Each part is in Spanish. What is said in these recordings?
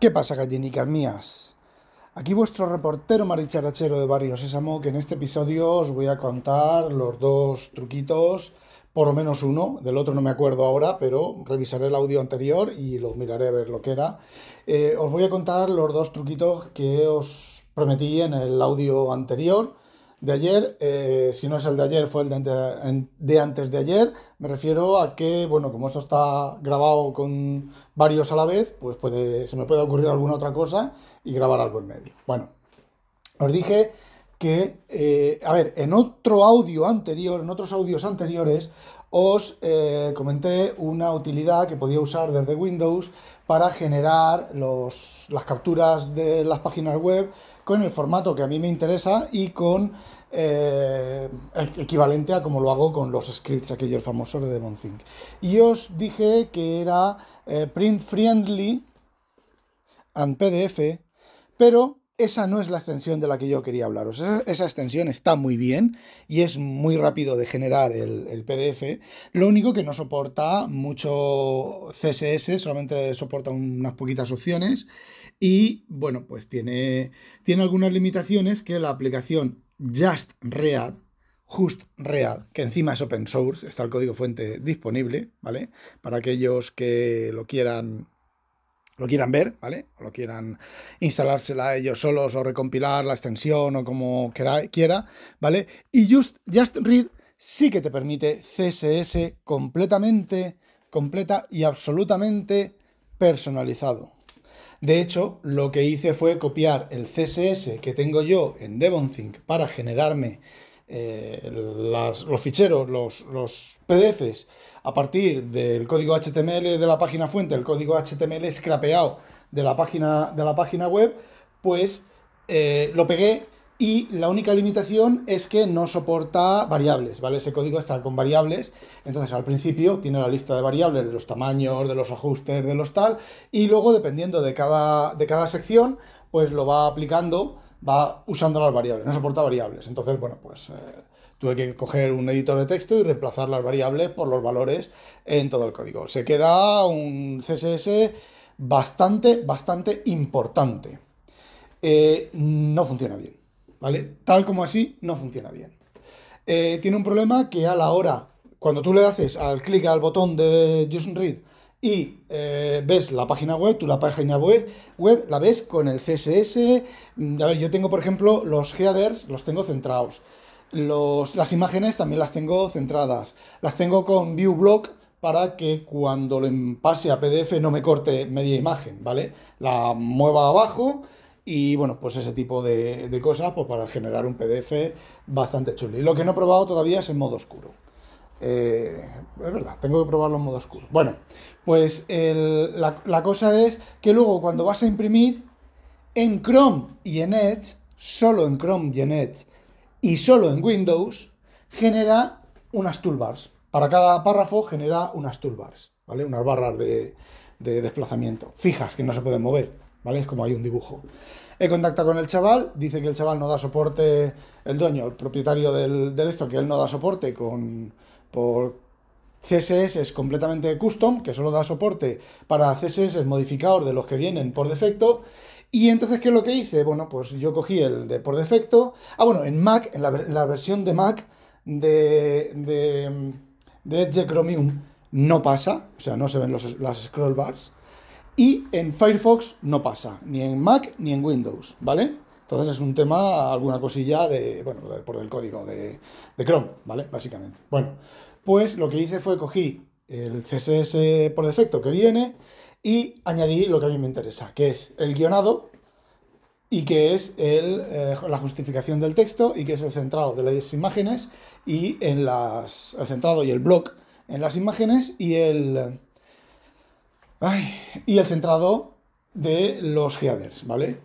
¿Qué pasa, gallinicas mías? Aquí vuestro reportero maricharachero de Barrio Sésamo, que en este episodio os voy a contar los dos truquitos, por lo menos uno, del otro no me acuerdo ahora, pero revisaré el audio anterior y lo miraré a ver lo que era. Eh, os voy a contar los dos truquitos que os prometí en el audio anterior de ayer, eh, si no es el de ayer, fue el de, antes de ayer. Me refiero a que, bueno, como esto está grabado con varios a la vez, pues puede, se me puede ocurrir alguna otra cosa y grabar algo en medio. Bueno, os dije que, eh, a ver, en otro audio anterior, en otros audios anteriores, os eh, comenté una utilidad que podía usar desde Windows para generar los, las capturas de las páginas web con el formato que a mí me interesa y con eh, equivalente a como lo hago con los scripts, aquellos famosos de DemonThink. Y os dije que era eh, print friendly and PDF, pero esa no es la extensión de la que yo quería hablaros. Esa, extensión está muy bien y es muy rápido de generar el, PDF. Lo único que no soporta mucho CSS, solamente soporta unas poquitas opciones. Y bueno, pues tiene, tiene algunas limitaciones que la aplicación Just Read, Just Read, que encima es open source, está el código fuente disponible, ¿vale? Para aquellos que lo quieran lo quieran ver, ¿vale? O lo quieran instalársela ellos solos o recompilar la extensión o como quiera, ¿vale? Y Just, Just Read sí que te permite CSS completamente, completa y absolutamente personalizado. De hecho, lo que hice fue copiar el CSS que tengo yo en DevonThink para generarme eh, los ficheros, los, los, PDFs, a partir del código HTML de la página fuente, el código HTML scrapeado de la página, de la página web, pues eh, lo pegué y la única limitación es que no soporta variables, ¿vale? Ese código está con variables, entonces al principio tiene la lista de variables de los tamaños, de los ajustes, de los tal, y luego dependiendo de cada, de cada sección, pues lo va aplicando va usando las variables, no soporta variables. Entonces, bueno, pues eh, tuve que coger un editor de texto y reemplazar las variables por los valores en todo el código. Se queda un CSS bastante, bastante importante. Eh, no funciona bien, ¿vale? Tal como así, no funciona bien. Eh, tiene un problema que a la hora, cuando tú le haces al clic al botón de Just Read, y eh, ves la página web, tú la página web, web la ves con el CSS. Mm, a ver, yo tengo, por ejemplo, los headers, los tengo centrados. Los, las imágenes también las tengo centradas. Las tengo con view block para que cuando lo pase a PDF no me corte media imagen, ¿vale? La mueva abajo y bueno, pues ese tipo de, de cosas pues para generar un PDF bastante chulo. Y lo que no he probado todavía es en modo oscuro. Eh, es verdad, tengo que probarlo en modo oscuro. Bueno, pues la, cosa es que luego cuando vas a imprimir en Chrome y en Edge, solo en Chrome y en Edge y solo en Windows, genera unas toolbars. Para cada párrafo genera unas toolbars, ¿vale? Unas barras de, desplazamiento fijas que no se pueden mover, ¿vale? Es como hay un dibujo. He contactado con el chaval, dice que el chaval no da soporte, el dueño, el propietario del, del esto, que él no da soporte con por CSS es completamente custom, que solo da soporte para CSS modificados de los que vienen por defecto. Y entonces, ¿qué es lo que hice? Bueno, pues yo cogí el de por defecto. Ah, bueno, en Mac, en la, versión de Mac de, de, de, Edge Chromium no pasa, o sea, no se ven los, las scroll bars. Y en Firefox no pasa, ni en Mac ni en Windows, ¿vale? Entonces es un tema, alguna cosilla de, bueno, por el código de, Chrome, ¿vale? Básicamente. Bueno, pues lo que hice fue cogí el CSS por defecto que viene y añadí lo que a mí me interesa, que es el guionado y que es el, eh, la justificación del texto y que es el centrado de las imágenes y en las, el centrado y el block en las imágenes y el, y el centrado de los headers, ¿vale?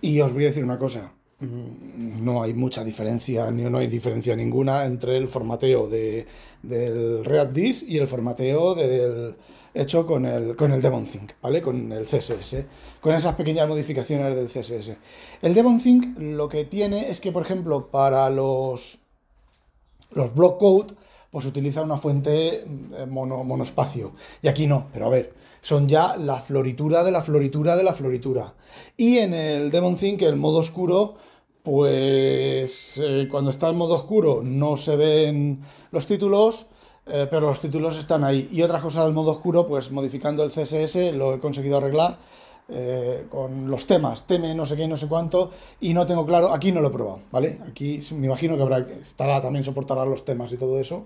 Y os voy a decir una cosa, no hay mucha diferencia, ni no hay diferencia ninguna entre el formateo de, del React y el formateo del, hecho con el, con el ¿vale? Con el CSS, con esas pequeñas modificaciones del CSS. El DevonThink lo que tiene es que, por ejemplo, para los, los block code, pues utiliza una fuente eh, mono, monospacio. Y aquí no, pero a ver, son ya la floritura de la floritura de la floritura. Y en el Demon Think, el modo oscuro, pues eh, cuando está en modo oscuro no se ven los títulos, eh, pero los títulos están ahí. Y otra cosa del modo oscuro, pues modificando el CSS lo he conseguido arreglar eh, con los temas, teme no sé qué, no sé cuánto, y no tengo claro, aquí no lo he probado, ¿vale? Aquí me imagino que habrá, estará, también soportará los temas y todo eso,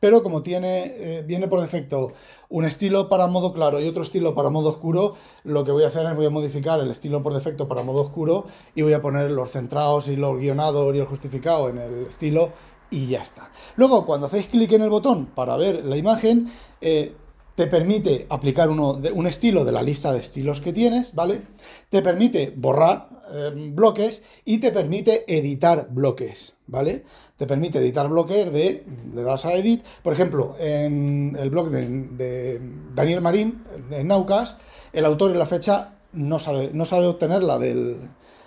pero como tiene, eh, viene por defecto un estilo para modo claro y otro estilo para modo oscuro, lo que voy a hacer es voy a modificar el estilo por defecto para modo oscuro y voy a poner los centrados y los guionados y el justificado en el estilo y ya está. Luego, cuando hacéis clic en el botón para ver la imagen, eh, te permite aplicar uno de, un estilo de la lista de estilos que tienes, ¿vale? Te permite borrar eh, bloques y te permite editar bloques, ¿vale? Te permite editar bloques de, le das a edit, por ejemplo, en el blog de, Daniel Marín, de Naucas, el autor y la fecha no sabe, no sabe obtenerla del,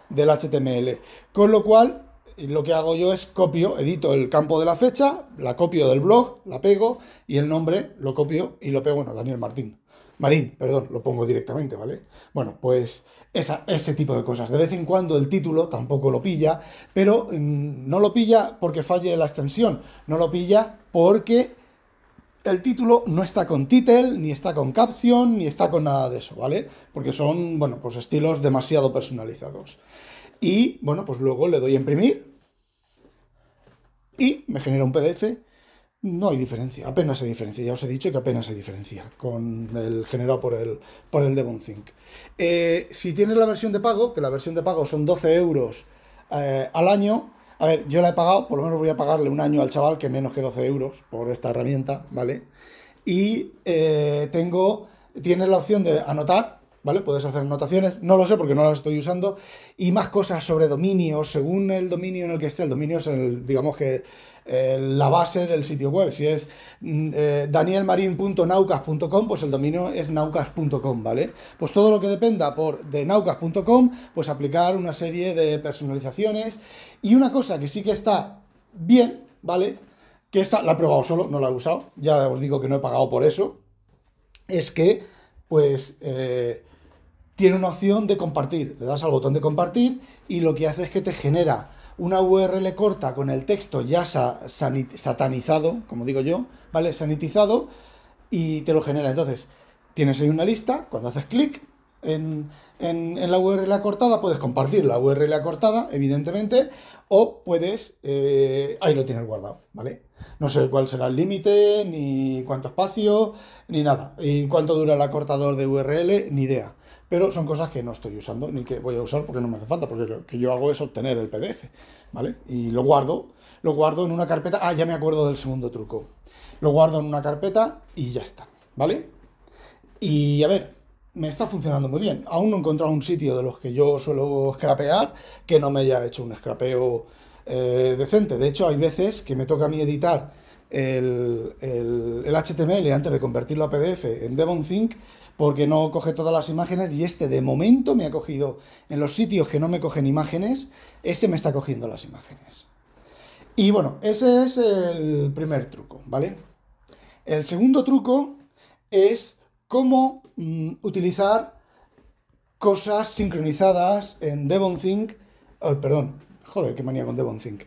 del HTML, con lo cual y lo que hago yo es copio, edito el campo de la fecha, la copio del blog, la pego y el nombre lo copio y lo pego, bueno, Daniel Martín. Marín, perdón, lo pongo directamente, ¿vale? Bueno, pues ese tipo de cosas. De vez en cuando el título tampoco lo pilla, pero mm, no lo pilla porque falle la extensión, no lo pilla porque el título no está con title, ni está con caption, ni está con nada de eso, ¿vale? Porque son, bueno, pues estilos demasiado personalizados. Y, bueno, pues luego le doy a imprimir y me genera un PDF. No hay diferencia, apenas hay diferencia. Ya os he dicho que apenas hay diferencia con el generado por el, por el DevonThink. Eh, si tienes la versión de pago, que la versión de pago son 12 euros eh, al año, a ver, yo la he pagado, por lo menos voy a pagarle un año al chaval que menos que 12 euros por esta herramienta, ¿vale? Y eh, tengo, tienes la opción de anotar ¿vale? Puedes hacer anotaciones, no lo sé porque no las estoy usando, y más cosas sobre dominios, según el dominio en el que esté, el dominio es el, digamos que la base del sitio web, si es mm, eh, danielmarin.naucas.com, pues el dominio es naucas.com, ¿vale? Pues todo lo que dependa por de naucas.com, pues aplicar una serie de personalizaciones, y una cosa que sí que está bien, ¿vale? Que esta la he probado solo, no la he usado, ya os digo que no he pagado por eso, es que pues eh, tiene una opción de compartir. Le das al botón de compartir y lo que hace es que te genera una URL corta con el texto ya satanizado, como digo yo, ¿vale? Sanitizado y te lo genera. Entonces, tienes ahí una lista, cuando haces clic en, la URL acortada, puedes compartir la URL acortada, evidentemente, o puedes, eh, ahí lo tienes guardado, ¿vale? No sé cuál será el límite, ni cuánto espacio, ni nada. Y cuánto dura el acortador de URL, ni idea pero son cosas que no estoy usando ni que voy a usar porque no me hace falta, porque lo que yo hago es obtener el PDF, ¿vale? Y lo guardo, lo guardo en una carpeta, ah, ya me acuerdo del segundo truco, lo guardo en una carpeta y ya está, ¿vale? Y a ver, me está funcionando muy bien, aún no he encontrado un sitio de los que yo suelo scrapear que no me haya hecho un scrapeo eh, decente, de hecho hay veces que me toca a mí editar el, el, el HTML antes de convertirlo a PDF en DevonThink porque no coge todas las imágenes y este de momento me ha cogido en los sitios que no me cogen imágenes, este me está cogiendo las imágenes. Y bueno, ese es el primer truco, ¿vale? El segundo truco es cómo mm, utilizar cosas sincronizadas en DevonThink. Oh, perdón, joder, qué manía con DevonThink.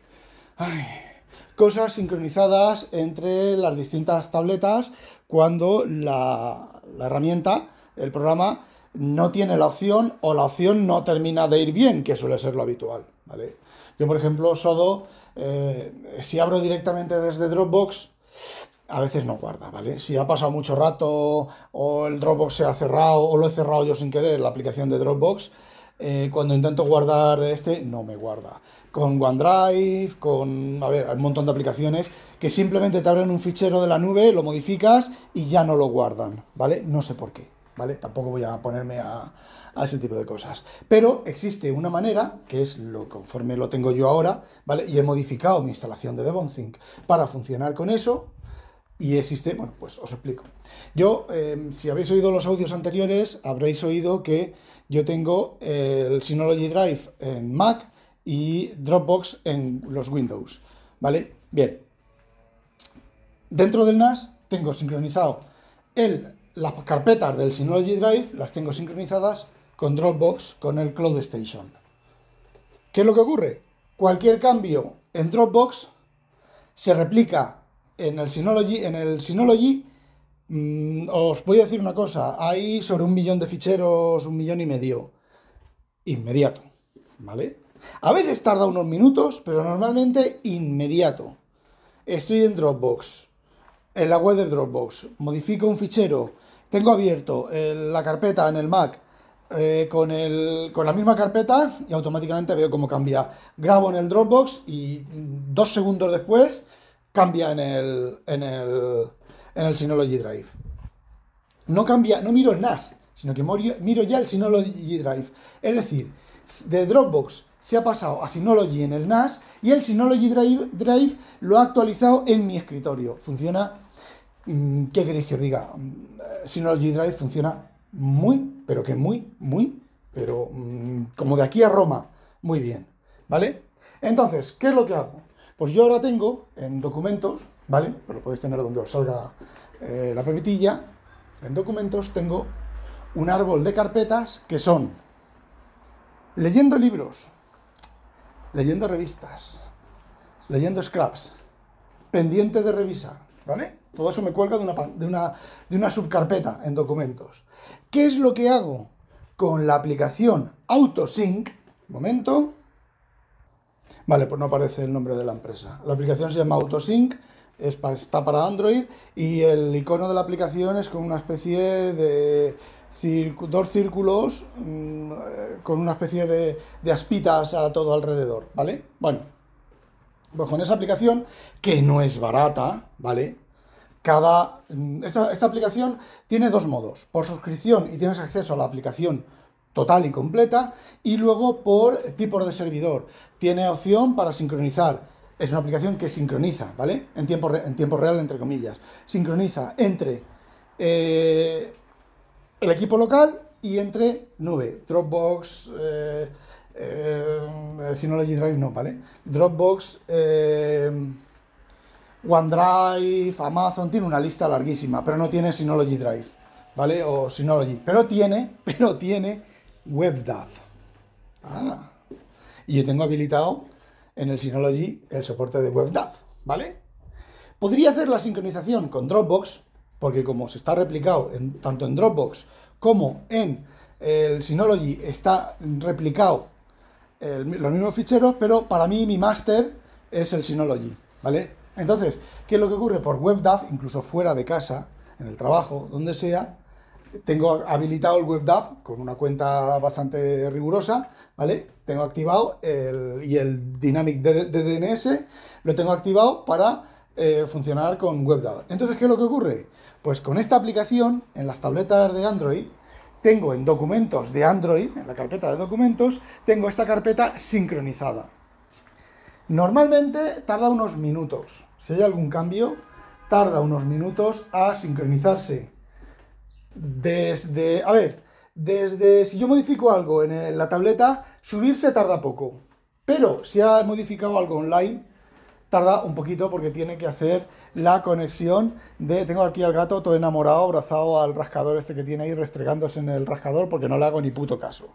Cosas sincronizadas entre las distintas tabletas cuando la, herramienta, el programa, no tiene la opción o la opción no termina de ir bien, que suele ser lo habitual. ¿vale? Yo, por ejemplo, Sodo, eh, si abro directamente desde Dropbox, a veces no guarda, ¿vale? Si ha pasado mucho rato o el Dropbox se ha cerrado o lo he cerrado yo sin querer, la aplicación de Dropbox, eh, cuando intento guardar este, no me guarda. Con OneDrive, con, a ver, un montón de aplicaciones que simplemente te abren un fichero de la nube, lo modificas y ya no lo guardan, ¿vale? No sé por qué, ¿vale? Tampoco voy a ponerme a, ese tipo de cosas. Pero existe una manera, que es lo conforme lo tengo yo ahora, ¿vale? Y he modificado mi instalación de DevonThink para funcionar con eso, y existe, bueno, pues os explico. Yo, em, si habéis oído los audios anteriores, habréis oído que yo tengo el Synology Drive en Mac y Dropbox en los Windows, ¿vale? Bien, Dentro del NAS tengo sincronizado el, las carpetas del Synology Drive, las tengo sincronizadas con Dropbox, con el Cloud Station. ¿Qué es lo que ocurre? Cualquier cambio en Dropbox se replica en el Synology, en el Synology mm, os voy a decir una cosa, hay sobre un millón de ficheros, un millón y medio, inmediato, ¿vale? A veces tarda unos minutos, pero normalmente inmediato. Estoy en Dropbox, en la web de Dropbox, modifico un fichero, tengo abierto la carpeta en el Mac eh, con, con la misma carpeta y automáticamente veo cómo cambia. Grabo en el Dropbox y dos segundos después cambia en el, en el, en el Synology Drive. No cambia, no miro el NAS, sino que miro ya el Synology Drive. Es decir, de Dropbox se ha pasado a Synology en el NAS y el Synology Drive, Drive lo ha actualizado en mi escritorio. Funciona, mm, ¿qué queréis que os diga? Mm, Synology Drive funciona muy, pero que muy, muy, pero mm, como de aquí a Roma, muy bien, ¿vale? Entonces, ¿qué es lo que hago? Pues yo ahora tengo en documentos, ¿vale? Pero lo podéis tener donde os salga eh, la pepitilla. En documentos tengo un árbol de carpetas que son leyendo libros, leyendo revistas, leyendo scraps, pendiente de revisar, ¿vale? Todo eso me cuelga de una, de una, de una subcarpeta en documentos. ¿Qué es lo que hago con la aplicación AutoSync? momento. Vale, pues no aparece el nombre de la empresa. La aplicación se llama AutoSync, está para Android y el icono de la aplicación es con una especie de dos círculos mm, con una especie de, de, aspitas a todo alrededor, ¿vale? Bueno, pues con esa aplicación, que no es barata, ¿vale? Cada, mm, esta, esta aplicación tiene dos modos, por suscripción y tienes acceso a la aplicación total y completa, y luego por tipos de servidor. Tiene opción para sincronizar. Es una aplicación que sincroniza, ¿vale? En tiempo, en tiempo real, entre comillas. Sincroniza entre eh, el equipo local y entre nube. Dropbox, eh, eh, Synology Drive no, ¿vale? Dropbox, eh, OneDrive, Amazon, tiene una lista larguísima, pero no tiene Synology Drive, ¿vale? O Synology. Pero tiene, pero tiene WebDAV. Ah. Y yo tengo habilitado en el Synology el soporte de WebDAV, ¿vale? Podría hacer la sincronización con Dropbox, porque como se está replicado en, tanto en Dropbox como en el Synology está replicado los mismos ficheros, pero para mí mi máster es el Synology, ¿vale? Entonces, ¿qué es lo que ocurre? Por WebDAV, incluso fuera de casa, en el trabajo, donde sea, tengo habilitado el WebDAV con una cuenta bastante rigurosa, ¿vale? Tengo activado el, y el Dynamic DNS lo tengo activado para eh, funcionar con WebDAV. Entonces, ¿qué es lo que ocurre? Pues con esta aplicación, en las tabletas de Android, tengo en documentos de Android, en la carpeta de documentos, tengo esta carpeta sincronizada. Normalmente tarda unos minutos. Si hay algún cambio, tarda unos minutos a sincronizarse. Desde, a ver, desde si yo modifico algo en la tableta, subirse tarda poco. Pero si ha modificado algo online, tarda un poquito porque tiene que hacer la conexión de... Tengo aquí al gato todo enamorado, abrazado al rascador este que tiene ahí, restregándose en el rascador porque no le hago ni puto caso.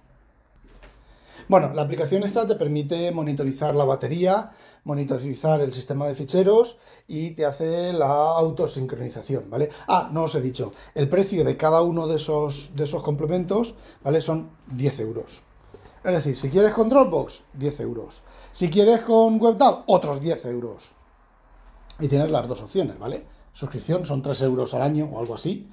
Bueno, la aplicación esta te permite monitorizar la batería, monitorizar el sistema de ficheros y te hace la autosincronización, ¿vale? Ah, no os he dicho, el precio de cada uno de esos, de esos complementos, ¿vale? Son 10 euros. Es decir, si quieres con Dropbox, 10 euros. Si quieres con WebDAV, otros 10 euros. Y tienes las dos opciones, ¿vale? Suscripción son 3 euros al año o algo así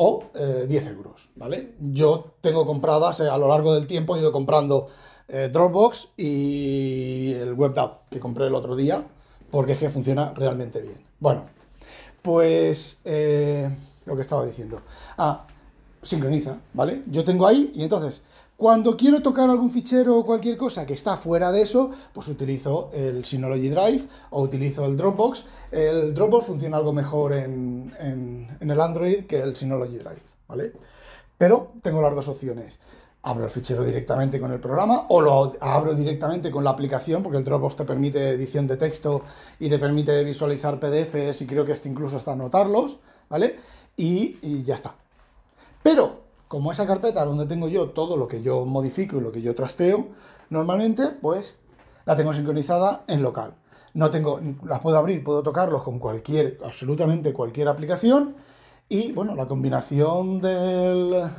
o 10 eh, euros, ¿vale? Yo tengo compradas, eh, a lo largo del tiempo he ido comprando eh, Dropbox y el WebDAV que compré el otro día, porque es que funciona realmente bien. Bueno, pues lo que estaba diciendo. Ah, sincroniza, ¿vale? Yo tengo ahí y entonces cuando quiero tocar algún fichero o cualquier cosa que está fuera de eso, pues utilizo el Synology Drive o utilizo el Dropbox. El Dropbox funciona algo mejor en, el Android que el Synology Drive, ¿vale? Pero tengo las dos opciones. abro el fichero directamente con el programa o lo abro directamente con la aplicación, porque el Dropbox te permite edición de texto y te permite visualizar PDFs y creo que este incluso hasta anotarlos, ¿vale? Y, y ya está. Pero, como esa carpeta donde tengo yo todo lo que yo modifico y lo que yo trasteo, normalmente, pues la tengo sincronizada en local. No tengo, las puedo abrir, puedo tocarlos con cualquier, absolutamente cualquier aplicación. Y bueno, la combinación del,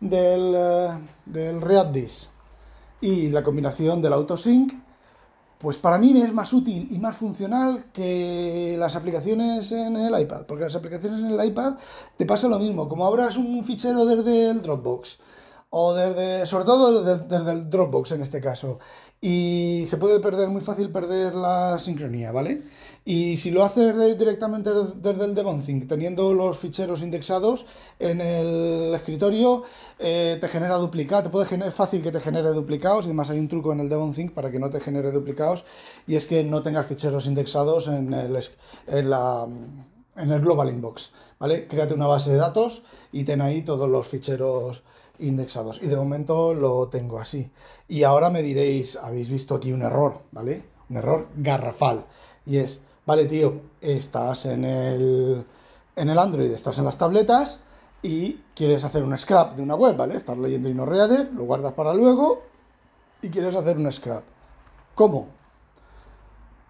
del, eh, del ReactDis y la combinación del AutoSync, pues para mí es más útil y más funcional que las aplicaciones en el iPad, porque las aplicaciones en el iPad te pasa lo mismo, como abras un fichero desde el Dropbox o desde, sobre todo desde, el Dropbox en este caso. Y se puede perder, muy fácil perder la sincronía, ¿vale? Y si lo haces directamente desde el DevonThink, teniendo los ficheros indexados en el escritorio, eh, te genera duplicados, te puede generar fácil que te genere duplicados, y además hay un truco en el DevonThink para que no te genere duplicados, y es que no tengas ficheros indexados en el, en la, en el Global Inbox, ¿vale? Créate una base de datos y ten ahí todos los ficheros indexados. Y de momento lo tengo así. Y ahora me diréis, habéis visto aquí un error, ¿vale? Un error garrafal. Y es, vale, tío, estás en el, en el Android, estás en las tabletas y quieres hacer un scrap de una web, ¿vale? Estás leyendo InnoReader, lo guardas para luego y quieres hacer un scrap. ¿Cómo?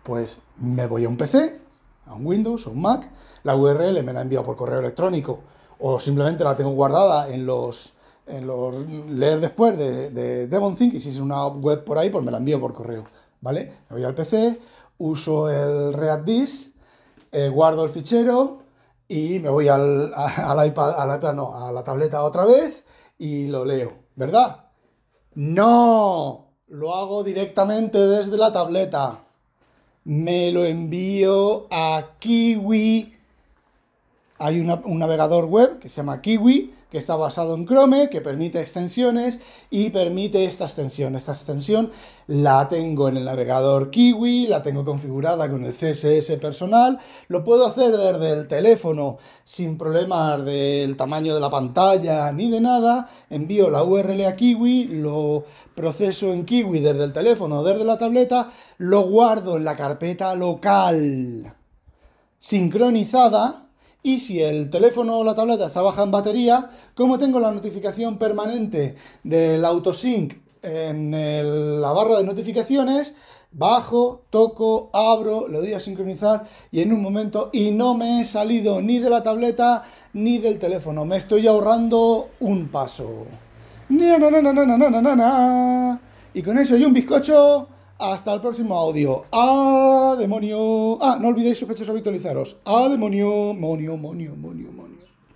Pues me voy a un PC, a un Windows o un Mac, la URL me la envío por correo electrónico o simplemente la tengo guardada en los en los leer después de, de DevonThink y si es una web por ahí, pues me la envío por correo, ¿vale? Me voy al PC, uso el ReactDis, eh, guardo el fichero y me voy al iPad no, a la tableta otra vez y lo leo, ¿verdad? No, lo hago directamente desde la tableta. Me lo envío a Kiwi. Hay un navegador web que se llama Kiwi que está basado en Chrome, que permite extensiones y permite esta extensión. Esta extensión la tengo en el navegador Kiwi, la tengo configurada con el CSS personal, lo puedo hacer desde el teléfono sin problemas del tamaño de la pantalla ni de nada, envío la URL a Kiwi, lo proceso en Kiwi desde el teléfono o desde la tableta, lo guardo en la carpeta local sincronizada y si el teléfono o la tableta está baja en batería, como tengo la notificación permanente del autosync en la barra de notificaciones, bajo, toco, abro, le doy a sincronizar y en un momento y no me he salido ni de la tableta ni del teléfono, me estoy ahorrando un paso. Y con eso y un bizcocho hasta el próximo audio. ¡Ah, demonio! Ah, no olvidéis sospechosos habitualizaros. ¡Ah, demonio! Monio, monio, monio.